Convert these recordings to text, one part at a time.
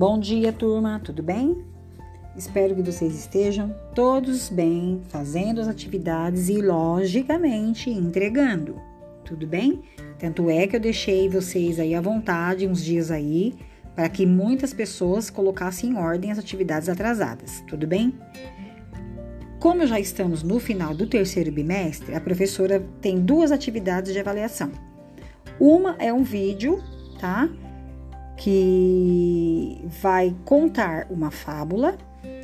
Bom dia, turma, tudo bem? Espero que vocês estejam todos bem, fazendo as atividades e, logicamente, entregando. Tudo bem? Tanto é que eu deixei vocês aí à vontade uns dias aí para que muitas pessoas colocassem em ordem as atividades atrasadas. Tudo bem? Como já estamos no final do terceiro bimestre, a professora tem duas atividades de avaliação. Uma é um vídeo, tá? Que vai contar uma fábula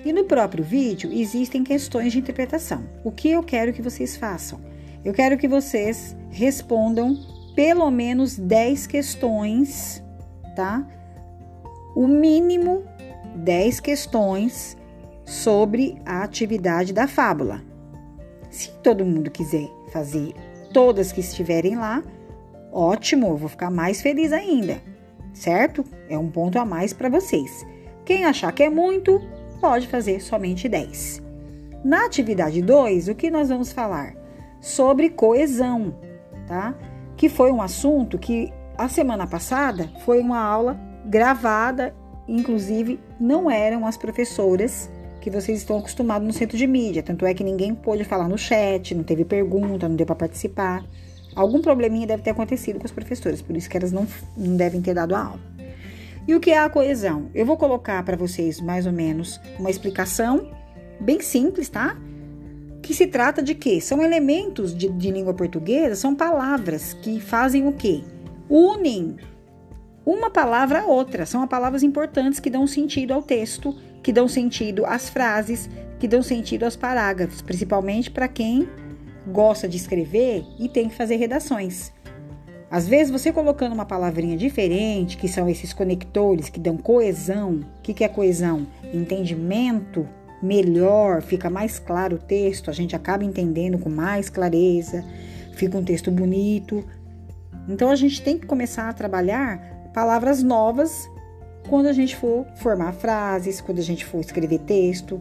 e no próprio vídeo existem questões de interpretação. O que eu quero que vocês façam? Eu quero que vocês respondam pelo menos 10 questões, tá? O mínimo 10 questões sobre a atividade da fábula. Se todo mundo quiser fazer todas que estiverem lá, ótimo, eu vou ficar mais feliz ainda, certo? É um ponto a mais para vocês. Quem achar que é muito, pode fazer somente 10. Na atividade 2, o que nós vamos falar? Sobre coesão, tá? Que foi um assunto que a semana passada foi uma aula gravada, inclusive não eram as professoras que vocês estão acostumados no centro de mídia. Tanto é que ninguém pôde falar no chat, não teve pergunta, não deu para participar. Algum probleminha deve ter acontecido com as professoras, por isso que elas não, não devem ter dado a aula. E o que é a coesão? Eu vou colocar para vocês mais ou menos uma explicação bem simples, tá? Que se trata de quê? São elementos de, de língua portuguesa, são palavras que fazem o quê? Unem uma palavra a outra. São palavras importantes que dão sentido ao texto que dão sentido às frases, que dão sentido aos parágrafos, principalmente para quem gosta de escrever e tem que fazer redações. Às vezes, você colocando uma palavrinha diferente, que são esses conectores que dão coesão. O que, que é coesão? Entendimento melhor, fica mais claro o texto, a gente acaba entendendo com mais clareza, fica um texto bonito. Então, a gente tem que começar a trabalhar palavras novas quando a gente for formar frases, quando a gente for escrever texto,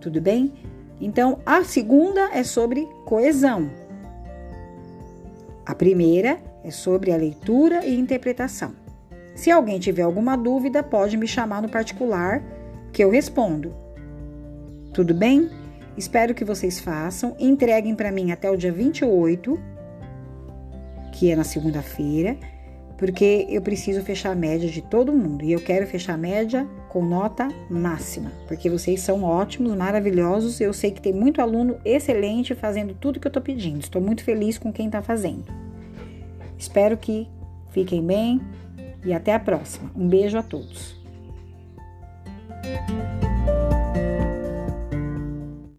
tudo bem? Então, a segunda é sobre coesão. A primeira é sobre a leitura e interpretação. Se alguém tiver alguma dúvida, pode me chamar no particular que eu respondo. Tudo bem? Espero que vocês façam. Entreguem para mim até o dia 28, que é na segunda-feira porque eu preciso fechar a média de todo mundo e eu quero fechar a média com nota máxima, porque vocês são ótimos, maravilhosos. Eu sei que tem muito aluno excelente fazendo tudo que eu estou pedindo. Estou muito feliz com quem está fazendo. Espero que fiquem bem e até a próxima. Um beijo a todos.